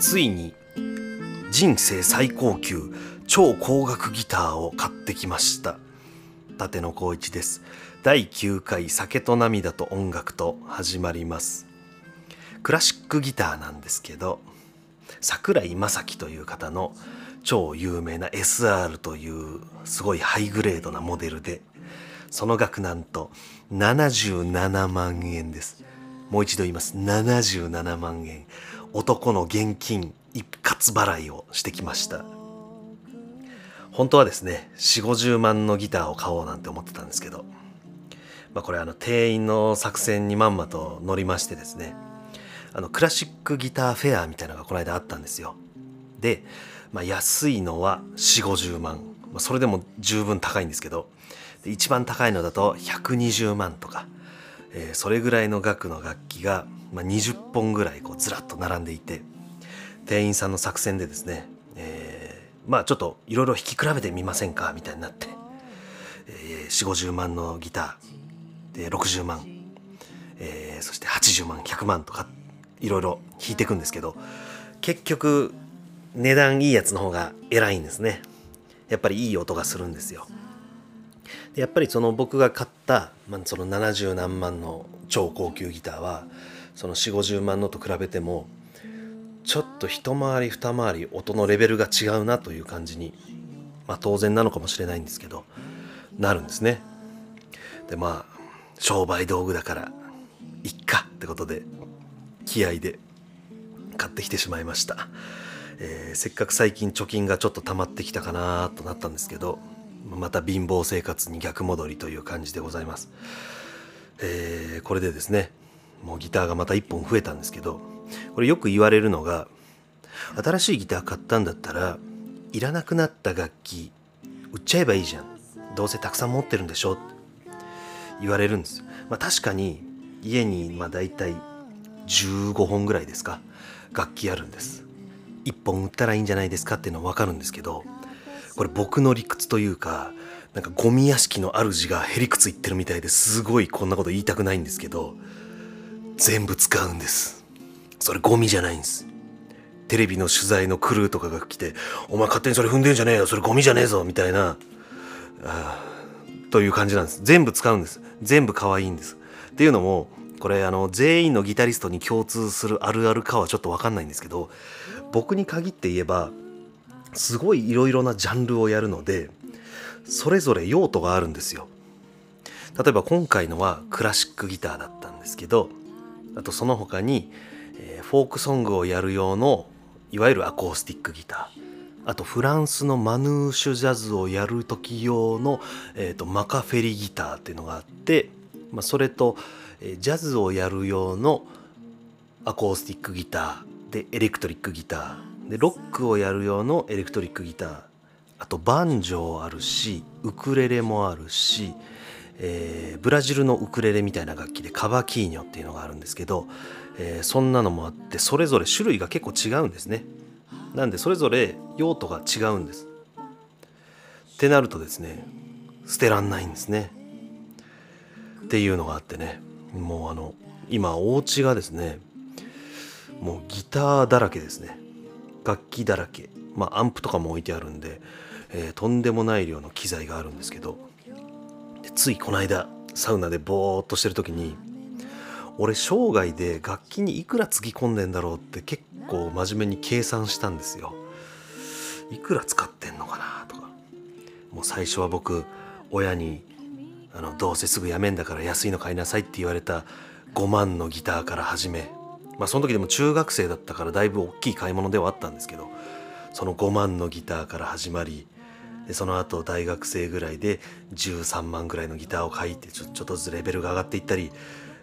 ついに人生最高級超高額ギターを買ってきました。立野光一です。第9回酒と涙と音楽と始まります。クラシックギターなんですけど桜井正樹という方の超有名な SR というすごいハイグレードなモデルでその額なんと77万円です。もう一度言います。77万円。男の現金一括払いをしてきました。本当はですね4 5 0万のギターを買おうなんて思ってたんですけど、まあ、これあの店員の作戦にまんまと乗りましてですね。あのクラシックギターフェアみたいなのがこの間あったんですよ。で、まあ、安いのは4 5 0万、まあ、それでも十分高いんですけど。一番高いのだと120万とか、えー、それぐらいの額の楽器が、まあ、20本ぐらいこうずらっと並んでいて店員さんの作戦でですね、えー、まあちょっといろいろ弾き比べてみませんかみたいになって、えー、4 5 0万のギターで60万、えー、そして80万100万とかいろいろ弾いていくんですけど結局値段いいやつの方が偉いんですね。やっぱりいい音がするんですよ。やっぱりその僕が買った、まあ、その70何万の超高級ギターはその4 5 0万のと比べてもちょっと一回り二回り音のレベルが違うなという感じにまあ当然なのかもしれないんですけどなるんですね。でまあ商売道具だからいっかってことで気合で買ってきてしまいました、えー、せっかく最近貯金がちょっと溜まってきたかなとなったんですけどまた貧乏生活に逆戻りという感じでございます、えー、これでですねもうギターがまた1本増えたんですけどこれよく言われるのが新しいギター買ったんだったらいらなくなった楽器売っちゃえばいいじゃん。どうせたくさん持ってるんでしょ？って言われるんです。まあ確かに家にまあ大体15本ぐらいですか楽器あるんです。1本売ったらいいんじゃないですかっていうのは分かるんですけどこれ僕の理屈というかなんかゴミ屋敷の主がへりくつ言ってるみたいですごいこんなこと言いたくないんですけど全部使うんです。それゴミじゃないんです。テレビの取材のクルーとかが来て「お前勝手にそれ踏んでんじゃねえよそれゴミじゃねえぞ」みたいなあという感じなんです。全部使うんです。全部可愛いんです。っていうのもこれあの全員のギタリストに共通するあるあるかはちょっと分かんないんですけど僕に限って言えばすごいいろいろなジャンルをやるのでそれぞれ用途があるんですよ。例えば今回のはクラシックギターだったんですけどあとその他に、え、フォークソングをやる用のいわゆるアコースティックギター。あとフランスのマヌーシュジャズをやる時用の、えーと、マカフェリギターっていうのがあって、まあ、それと、え、ジャズをやる用のアコースティックギターでエレクトリックギターでロックをやる用のエレクトリックギター。あとバンジョーあるしウクレレもあるし、えー、ブラジルのウクレレみたいな楽器でカバキーニョっていうのがあるんですけど、えー、そんなのもあってそれぞれ種類が結構違うんですね。なんでそれぞれ用途が違うんです。ってなるとですね捨てらんないんですね。っていうのがあってねもうあの今お家がですねもうギターだらけですね。楽器だらけ、まあ、アンプとかも置いてあるんで、えー、とんでもない量の機材があるんですけど。ついこの間サウナでボーっとしてる時に俺生涯で楽器にいくらつぎ込んでんだろうって結構真面目に計算したんですよ。いくら使ってんのかなとか。もう最初は僕親にあのどうせすぐやめんだから安いの買いなさいって言われた5万のギターから始めまあその時でも中学生だったからだいぶ大きい買い物ではあったんですけどその5万のギターから始まりでその後大学生ぐらいで13万ぐらいのギターを買いってちょちょっとずつレベルが上がっていったり、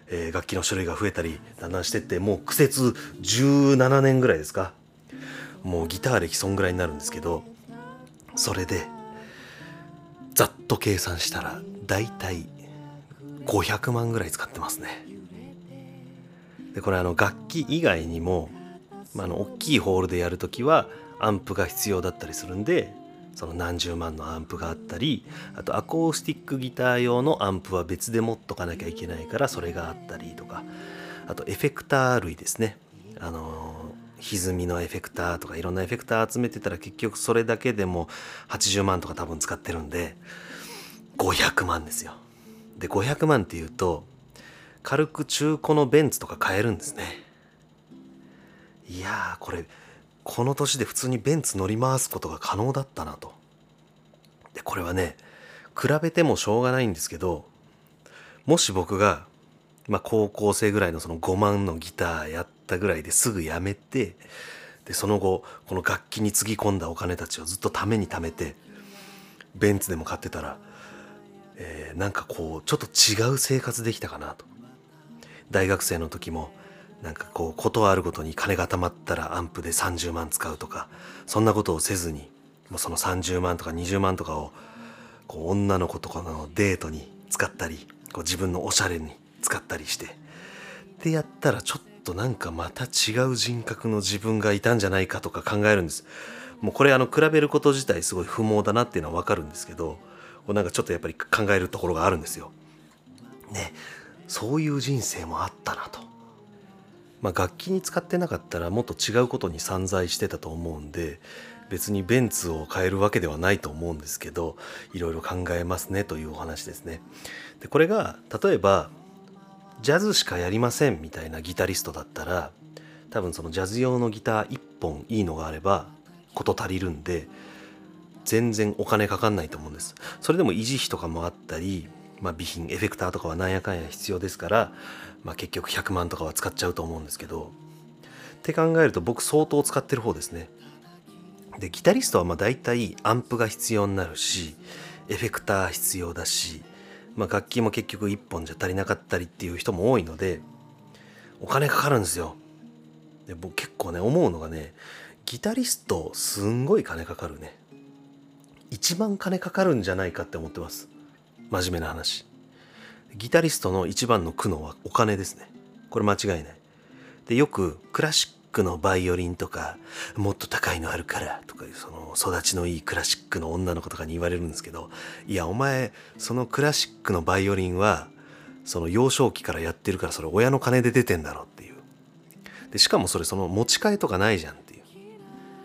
えー、楽器の種類が増えたりだんだんしてってもう苦節17年ぐらいですかもうギター歴そんぐらいになるんですけどそれでざっと計算したらだいたい500万ぐらい使ってますね。でこれあの楽器以外にも、まあ、あの大きいホールでやる時はアンプが必要だったりするんでその何十万のアンプがあったりあとアコースティックギター用のアンプは別で持っとかなきゃいけないからそれがあったりとかあとエフェクター類ですね。あの歪みのエフェクターとかいろんなエフェクター集めてたら結局それだけでも80万とか多分使ってるんで500万ですよ。で500万っていうと軽く中古のベンツとか買えるんですね。いやーこれこの年で普通にベンツ乗り回すことが可能だったなと。でこれはね比べてもしょうがないんですけどもし僕が、まあ、高校生ぐらいのその5万のギターやったぐらいですぐやめてでその後この楽器につぎ込んだお金たちをずっとために貯めてベンツでも買ってたら、えー、なんかこうちょっと違う生活できたかなと。大学生の時もなんかこうことあるごとに金が貯まったらアンプで30万使うとかそんなことをせずにもうその30万とか20万とかをこう女の子とかのデートに使ったりこう自分のおしゃれに使ったりしてでやったらちょっとなんかまた違う人格の自分がいたんじゃないかとか考えるんです。もうこれあの比べること自体すごい不毛だなっていうのは分かるんですけどこうなんかちょっとやっぱり考えるところがあるんですよ。ね。そういう人生もあったなとまあ楽器に使ってなかったらもっと違うことに散在してたと思うんで別にベンツを変えるわけではないと思うんですけどいろいろ考えますねというお話ですね。でこれが例えばジャズしかやりませんみたいなギタリストだったら多分そのジャズ用のギター1本いいのがあれば事足りるんで全然お金かかんないと思うんです。それでも維持費とかもあったり、まあ、備品エフェクターとかはなんやかんや必要ですから、まあ、結局100万とかは使っちゃうと思うんですけどって考えると僕相当使ってる方ですね。でギタリストはまあ大体アンプが必要になるしエフェクター必要だし、まあ、楽器も結局1本じゃ足りなかったりっていう人も多いのでお金かかるんですよ。で僕結構ね思うのがねギタリストすんごい金かかるね。一番金かかるんじゃないかって思ってます。真面目な話。ギタリストの一番の苦悩はお金ですね。これ間違いない。でよくクラシックのバイオリンとかもっと高いのあるからとかいうその育ちのいいクラシックの女の子とかに言われるんですけどいやお前そのクラシックのバイオリンはその幼少期からやってるからそれ親の金で出てんだろっていうでしかもそれその持ち替えとかないじゃんっていう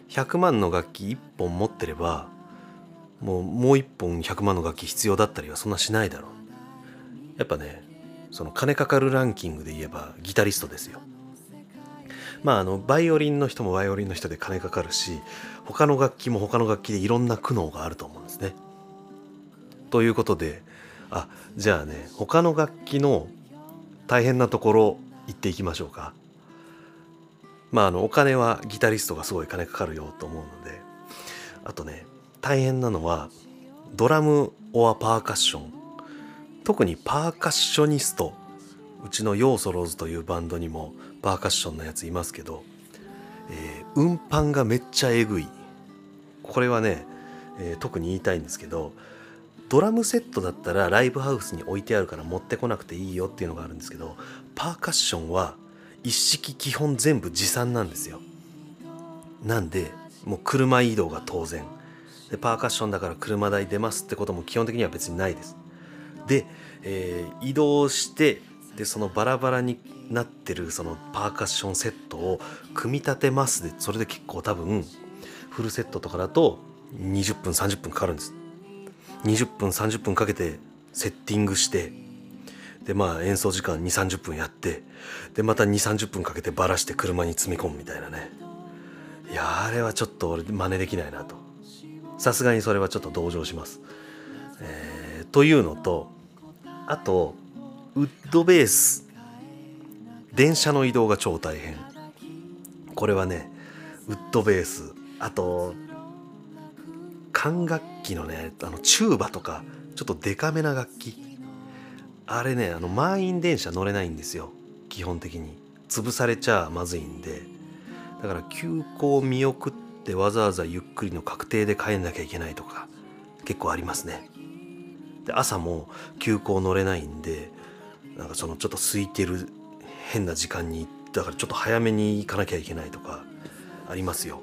100万の楽器1本持ってればもうもう1本100万の楽器必要だったりはそんなしないだろうやっぱねその金かかるランキングで言えばギタリストですよまああのバイオリンの人もバイオリンの人で金かかるし他の楽器も他の楽器でいろんな苦悩があると思うんですね。ということであじゃあね他の楽器の大変なところ行っていきましょうか。まああのお金はギタリストがすごい金かかるよと思うのであとね大変なのはドラムオアパーカッション。特にパーカッショニスト。うちのヨーソローズというバンドにもパーカッションのやついますけど、えー、運搬がめっちゃえぐい。これはね、えー、特に言いたいんですけどドラムセットだったらライブハウスに置いてあるから持ってこなくていいよっていうのがあるんですけどパーカッションは一式基本全部持参なんですよ。なんでもう車移動が当然。でパーカッションだから車代出ますってことも基本的には別にないです。で、えー、移動してでそのバラバラになってるそのパーカッションセットを組み立てますでそれで結構多分フルセットとかだと20分30分かかるんです。20分30分かけてセッティングしてでまあ演奏時間2 3 0分やってでまた2 3 0分かけてバラして車に積み込むみたいなね。いやあれはちょっと俺真似できないなと。さすがにそれはちょっと同情します、えー、というのとあとウッドベース電車の移動が超大変。これはねウッドベースあと管楽器のねあのチューバとかちょっとデカめな楽器。あれねあの満員電車乗れないんですよ。基本的に。潰されちゃまずいんで。だから急行見送ってでわざわざゆっくりの確定で帰んなきゃいけないとか結構ありますね。で朝も急行乗れないんでなんかそのちょっと空いてる変な時間にだからちょっと早めに行かなきゃいけないとかありますよ。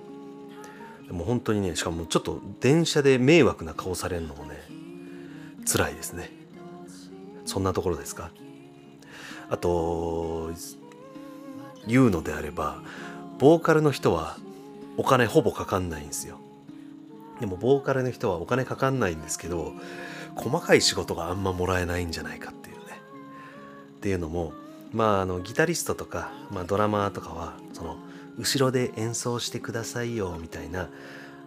でも本当にねしかもちょっと電車で迷惑な顔されるのもね辛いですね。そんなところですか？あと言うのであればボーカルの人はお金ほぼかかんないんですよ。でもボーカルの人はお金かかんないんですけど細かい仕事があんまもらえないんじゃないかっていうね。っていうのもまああのギタリストとか、まあ、ドラマーとかはその後ろで演奏してくださいよみたいな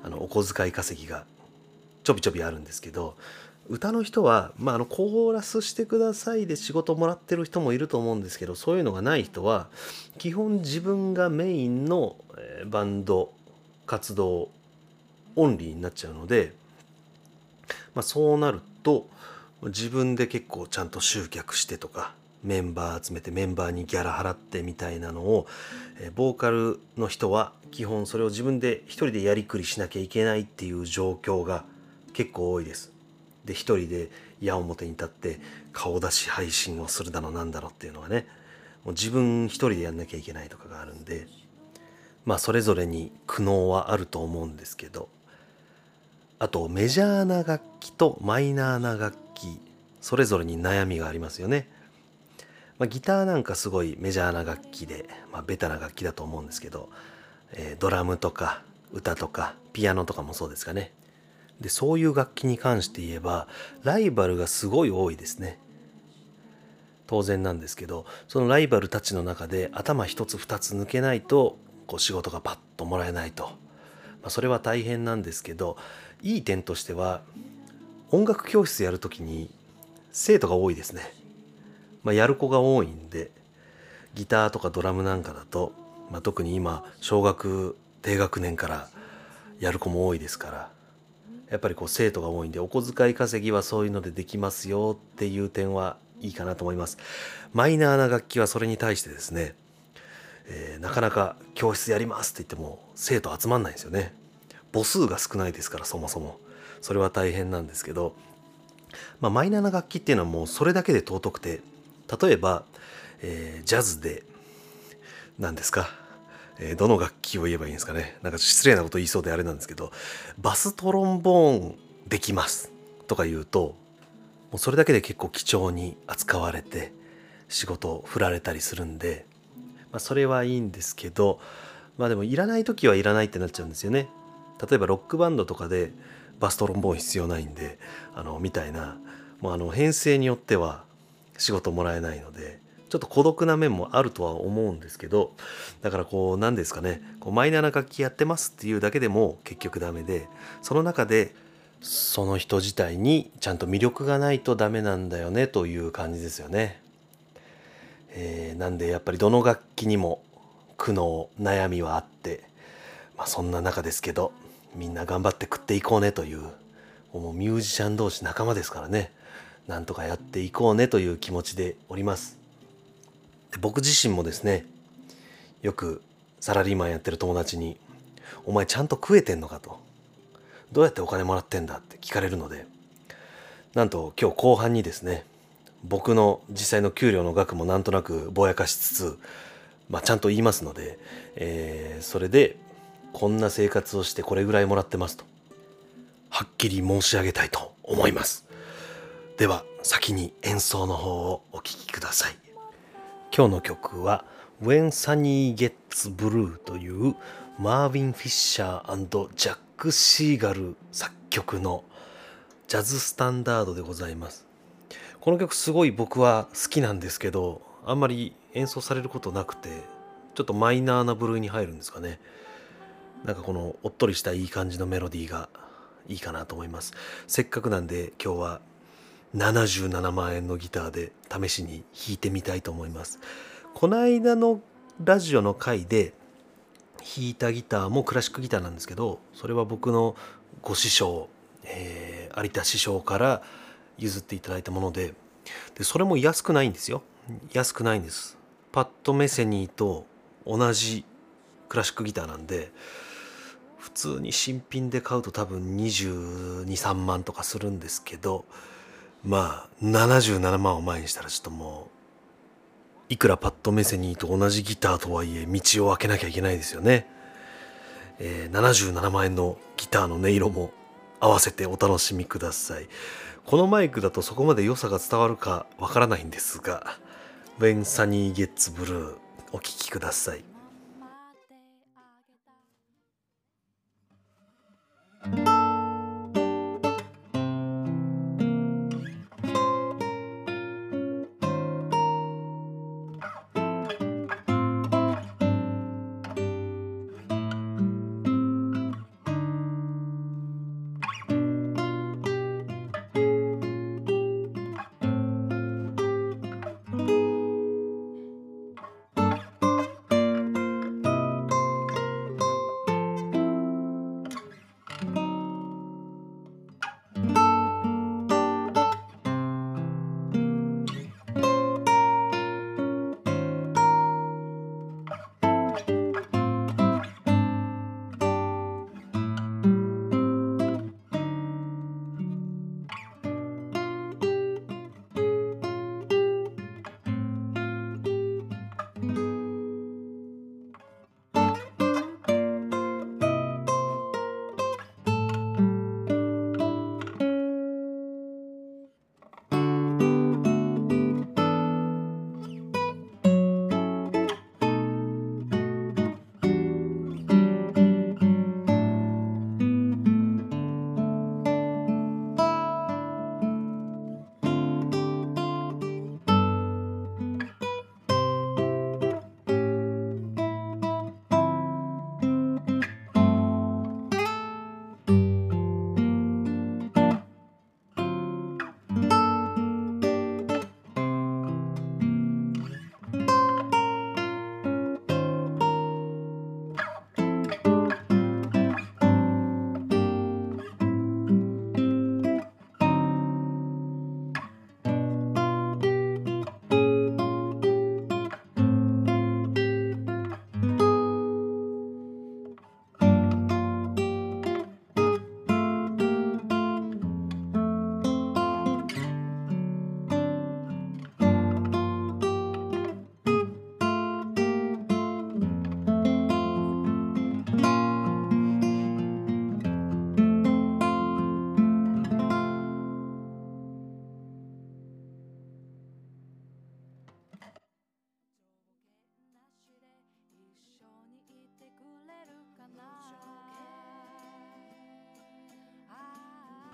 あのお小遣い稼ぎがちょびちょびあるんですけど歌の人は、まあ、あのコーラスしてくださいで仕事もらってる人もいると思うんですけどそういうのがない人は基本自分がメインのバンド活動オンリーになっちゃうので、まあ、そうなると自分で結構ちゃんと集客してとかメンバー集めてメンバーにギャラ払ってみたいなのをボーカルの人は基本それを自分で一人でやりくりしなきゃいけないっていう状況が結構多いです。で一人で矢面に立って顔出し配信をするだのなんだろっていうのはねもう自分一人でやんなきゃいけないとかがあるんでまあそれぞれに苦悩はあると思うんですけどあとメジャーな楽器とマイナーな楽器それぞれに悩みがありますよね。まあ、ギターなんかすごいメジャーな楽器で、まあ、ベタな楽器だと思うんですけど、えー、ドラムとか歌とかピアノとかもそうですかねでそういう楽器に関して言えばライバルがすごい多いですね。当然なんですけどそのライバルたちの中で頭一つ二つ抜けないとこう仕事がパッともらえないと、まあ、それは大変なんですけどいい点としては音楽教室やるときに生徒が多いですね、まあ、やる子が多いんでギターとかドラムなんかだと、まあ、特に今小学低学年からやる子も多いですからやっぱりこう生徒が多いんでお小遣い稼ぎはそういうのでできますよっていう点はいいかなと思います。マイナーな楽器はそれに対してですね、えー、なかなか教室やりますって言っても生徒集まんないんですよね。母数が少ないですからそもそも。それは大変なんですけど、まあ、マイナーな楽器っていうのはもうそれだけで尊くて例えば、えー、ジャズで何ですかえー、どの楽器を言えばいいんですかね。なんか失礼なこと言いそうであれなんですけどバストロンボーンできますとか言うともうそれだけで結構貴重に扱われて仕事を振られたりするんで、まあ、それはいいんですけどまあでもいらない時はいらないってなっちゃうんですよね。例えばロックバンドとかでバストロンボーン必要ないんであのみたいなもうあの編成によっては仕事もらえないのでちょっと孤独な面もあるとは思うんですけどだからこう何ですかねこうマイナーな楽器やってますっていうだけでも結局ダメでその中でその人自体にちゃんと魅力がないとダメなんだよねという感じですよね。えー、なんでやっぱりどの楽器にも苦悩悩みはあって、まあ、そんな中ですけどみんな頑張って食っていこうねというもうミュージシャン同士仲間ですからねなんとかやっていこうねという気持ちでおります。で僕自身もですねよくサラリーマンやってる友達に「お前ちゃんと食えてんのか?」と「どうやってお金もらってんだ?」って聞かれるのでなんと今日後半にですね僕の実際の給料の額もなんとなくぼやかしつつ、まあ、ちゃんと言いますので、えー、それでこんな生活をしてこれぐらいもらってますとはっきり申し上げたいと思いますでは先に演奏の方をお聴きください今日の曲は When Sunny Gets Blue というマーヴィン・フィッシャージャック・シーガル作曲のジャズスタンダードでございます。この曲すごい僕は好きなんですけどあんまり演奏されることなくてちょっとマイナーな部類に入るんですかね。なんかこのおっとりしたいい感じのメロディーがいいかなと思います。せっかくなんで今日は77万円のギターで試しに弾いてみたいと思います。この間のラジオの回で弾いたギターもクラシックギターなんですけどそれは僕のご師匠、えー、有田師匠から譲っていただいたものででそれも安くないんですよ安くないんですパッドメセニーと同じクラシックギターなんで普通に新品で買うと多分223万とかするんですけどまあ77万を前にしたらちょっともういくらパッドメセニーと同じギターとはいえ道を開けなきゃいけないですよね、えー、77万円のギターの音色も合わせてお楽しみください。このマイクだとそこまで良さが伝わるかわからないんですが When Sunny Gets Blue お聴きください。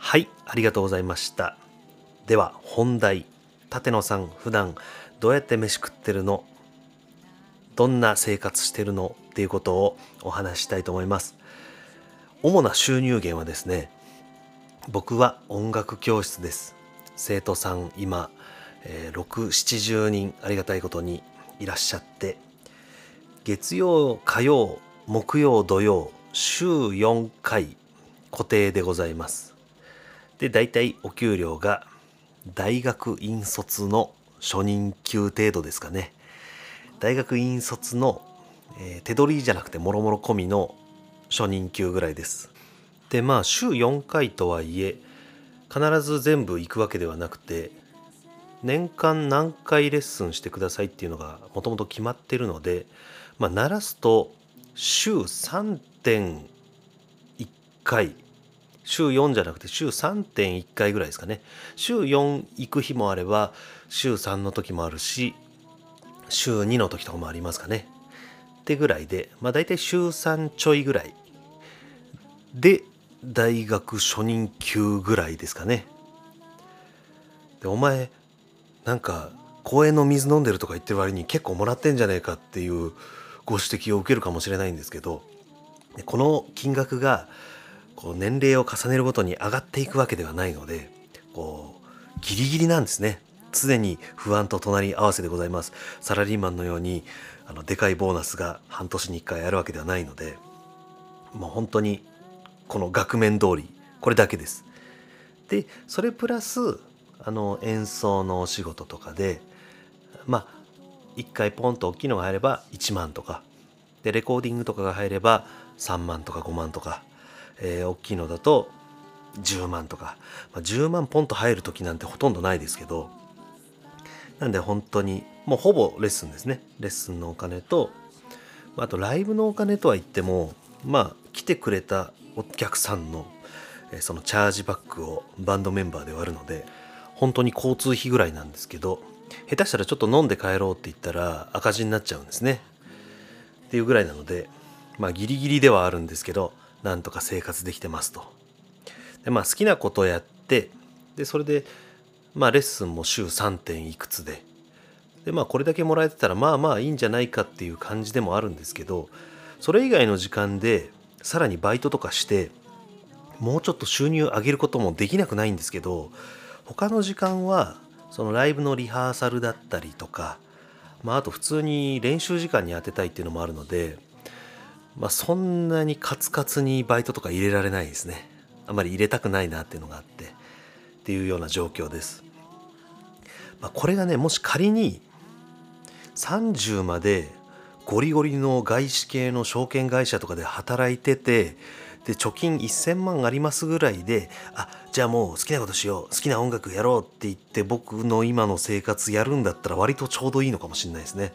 はいありがとうございました。では本題。立野さん普段どうやって飯食ってるの？どんな生活してるの？っていうことをお話したいと思います。主な収入源はですね僕は音楽教室です。生徒さん今、えー、670人ありがたいことにいらっしゃって。月曜火曜木曜土曜週4回固定でございます。で大体お給料が大学院卒の初任給程度ですかね。大学院卒の、えー、手取りじゃなくてもろもろ込みの初任給ぐらいです。でまあ週4回とはいえ必ず全部行くわけではなくて年間何回レッスンしてくださいっていうのがもともと決まってるのでまあ鳴らすと週3.1回週4じゃなくて週3.1回ぐらいですかね。週4行く日もあれば週3の時もあるし週2の時とかもありますかね。ってぐらいでまあ大体週3ちょいぐらい。で大学初任給ぐらいですかね。でお前なんか公園の水飲んでるとか言ってる割に結構もらってんじゃねえかっていうご指摘を受けるかもしれないんですけどこの金額がこう年齢を重ねるごとに上がっていくわけではないのでこうギリギリなんですね。常に不安と隣り合わせでございます。サラリーマンのようにあのでかいボーナスが半年に1回あるわけではないのでもう本当にこの額面通りこれだけです。でそれプラスあの演奏のお仕事とかでまあ1回ポンと大きいのが入れば1万とかでレコーディングとかが入れば3万とか5万とかえー、大きいのだと10万とか、まあ、10万ポンと入る時なんてほとんどないですけどなんで本当にもうほぼレッスンですね。レッスンのお金とあとライブのお金とは言ってもまあ来てくれたお客さんのそのチャージバックをバンドメンバーで割るので本当に交通費ぐらいなんですけど下手したらちょっと飲んで帰ろうって言ったら赤字になっちゃうんですね。っていうぐらいなのでまあギリギリではあるんですけどなんとか生活できてますと。でまあ好きなことをやってでそれでまあレッスンも週3点いくつで。でまあこれだけもらえてたらまあまあいいんじゃないかっていう感じでもあるんですけどそれ以外の時間でさらにバイトとかしてもうちょっと収入上げることもできなくないんですけど他の時間はそのライブのリハーサルだったりとか、まあ、あと普通に練習時間に当てたいっていうのもあるので、まあ、そんなにカツカツにバイトとか入れられないですね。あまり入れたくないなっていうのがあってっていうような状況です、まあ、これがねもし仮に30までゴリゴリの外資系の証券会社とかで働いててで貯金1000万ありますぐらいであじゃあもう好きなことしよう好きな音楽やろうって言って僕の今の生活やるんだったら割とちょうどいいのかもしれないですね。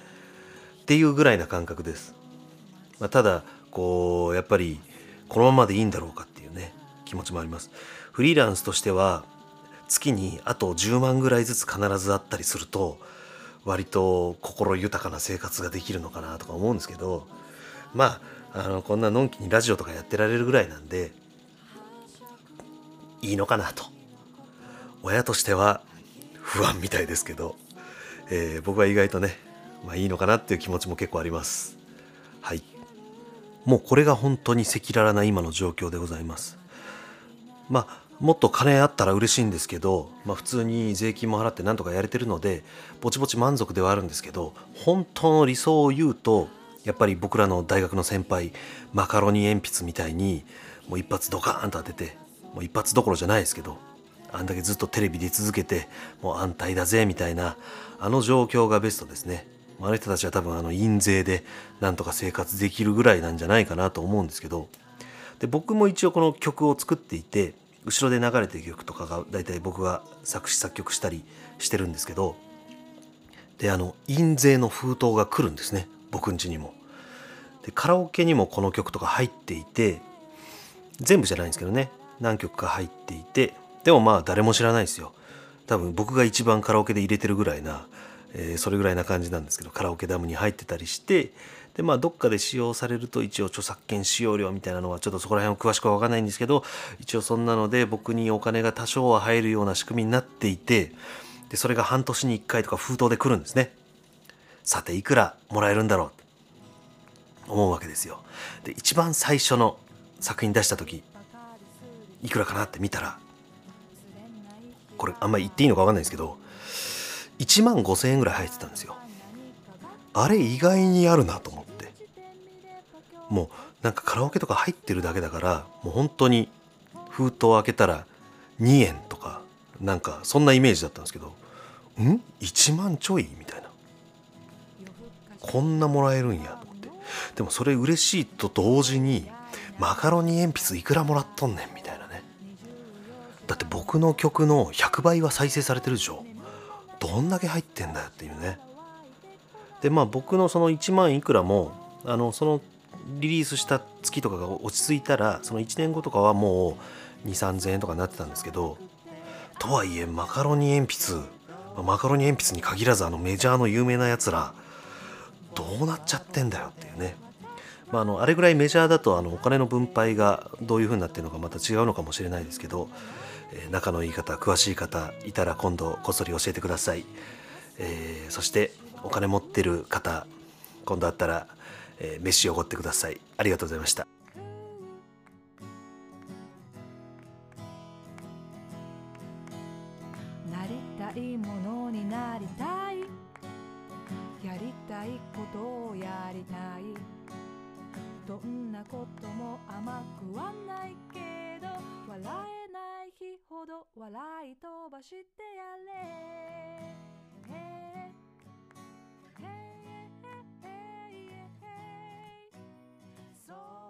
っていうぐらいな感覚です、まあ、ただこうやっぱりこのままでいいんだろうかっていうね気持ちもあります。フリーランスとしては月にあと10万ぐらいずつ必ずあったりすると割と心豊かな生活ができるのかなとか思うんですけどまああのこんなのんきにラジオとかやってられるぐらいなんでいいのかなと。親としては不安みたいですけど、えー、僕は意外とね、まあ、いいのかなっていう気持ちも結構あります。はい。もうこれが本当に赤裸々な今の状況でございます。まあもっと金あったら嬉しいんですけど、まあ、普通に税金も払ってなんとかやれてるのでぼちぼち満足ではあるんですけど本当の理想を言うとやっぱり僕らの大学の先輩マカロニ鉛筆みたいにもう一発ドカーンと当ててもう一発どころじゃないですけどあんだけずっとテレビで続けてもう安泰だぜみたいなあの状況がベストですね。あの人たちは多分あの印税でなんとか生活できるぐらいなんじゃないかなと思うんですけどで僕も一応この曲を作っていて後ろで流れてる曲とかが大体僕が作詞作曲したりしてるんですけどであの印税の封筒が来るんですね。僕ん家にも。でカラオケにもこの曲とか入っていて全部じゃないんですけどね。何曲か入っていてでもまあ誰も知らないですよ。多分僕が一番カラオケで入れてるぐらいな、えー、それぐらいな感じなんですけどカラオケダムに入ってたりしてでまあどっかで使用されると一応著作権使用料みたいなのはちょっとそこら辺を詳しくは分かんないんですけど一応そんなので僕にお金が多少は入るような仕組みになっていてでそれが半年に1回とか封筒で来るんですね。さていくらもらえるんだろうと思うわけですよ。で一番最初の作品出した時いくらかなって見たらこれあんまり言っていいのか分かんないですけど1万5,000円ぐらい入ってたんですよ。あれ意外にあるなと思って。もうなんかカラオケとか入ってるだけだからもう本当に封筒開けたら2円とかなんかそんなイメージだったんですけどん？1万ちょい？みたいな。こんなもらえるんやと思って。でもそれ嬉しいと同時にマカロニ鉛筆いくらもらっとんねんみたいなね。だって僕の曲の100倍は再生されてるでしょ。どんだけ入ってんだよっていうね。でまあ僕のその1万いくらもあのそのリリースした月とかが落ち着いたらその1年後とかはもう2 3 0 0 0円とかになってたんですけどとはいえマカロニ鉛筆マカロニ鉛筆に限らずあのメジャーの有名なやつらどうなっちゃってんだよっていうね、まあ、あのあれぐらいメジャーだとあのお金の分配がどういう風になってるのかまた違うのかもしれないですけど、え、仲のいい方詳しい方いたら今度こっそり教えてください、えー、そしてお金持ってる方今度あったら、えー、飯をおごってください。ありがとうございました。なりたいものになりたい。やりたいことをやりたい。どんなことも甘くはないけど笑え時ほど笑い飛ばしてやれ」「そう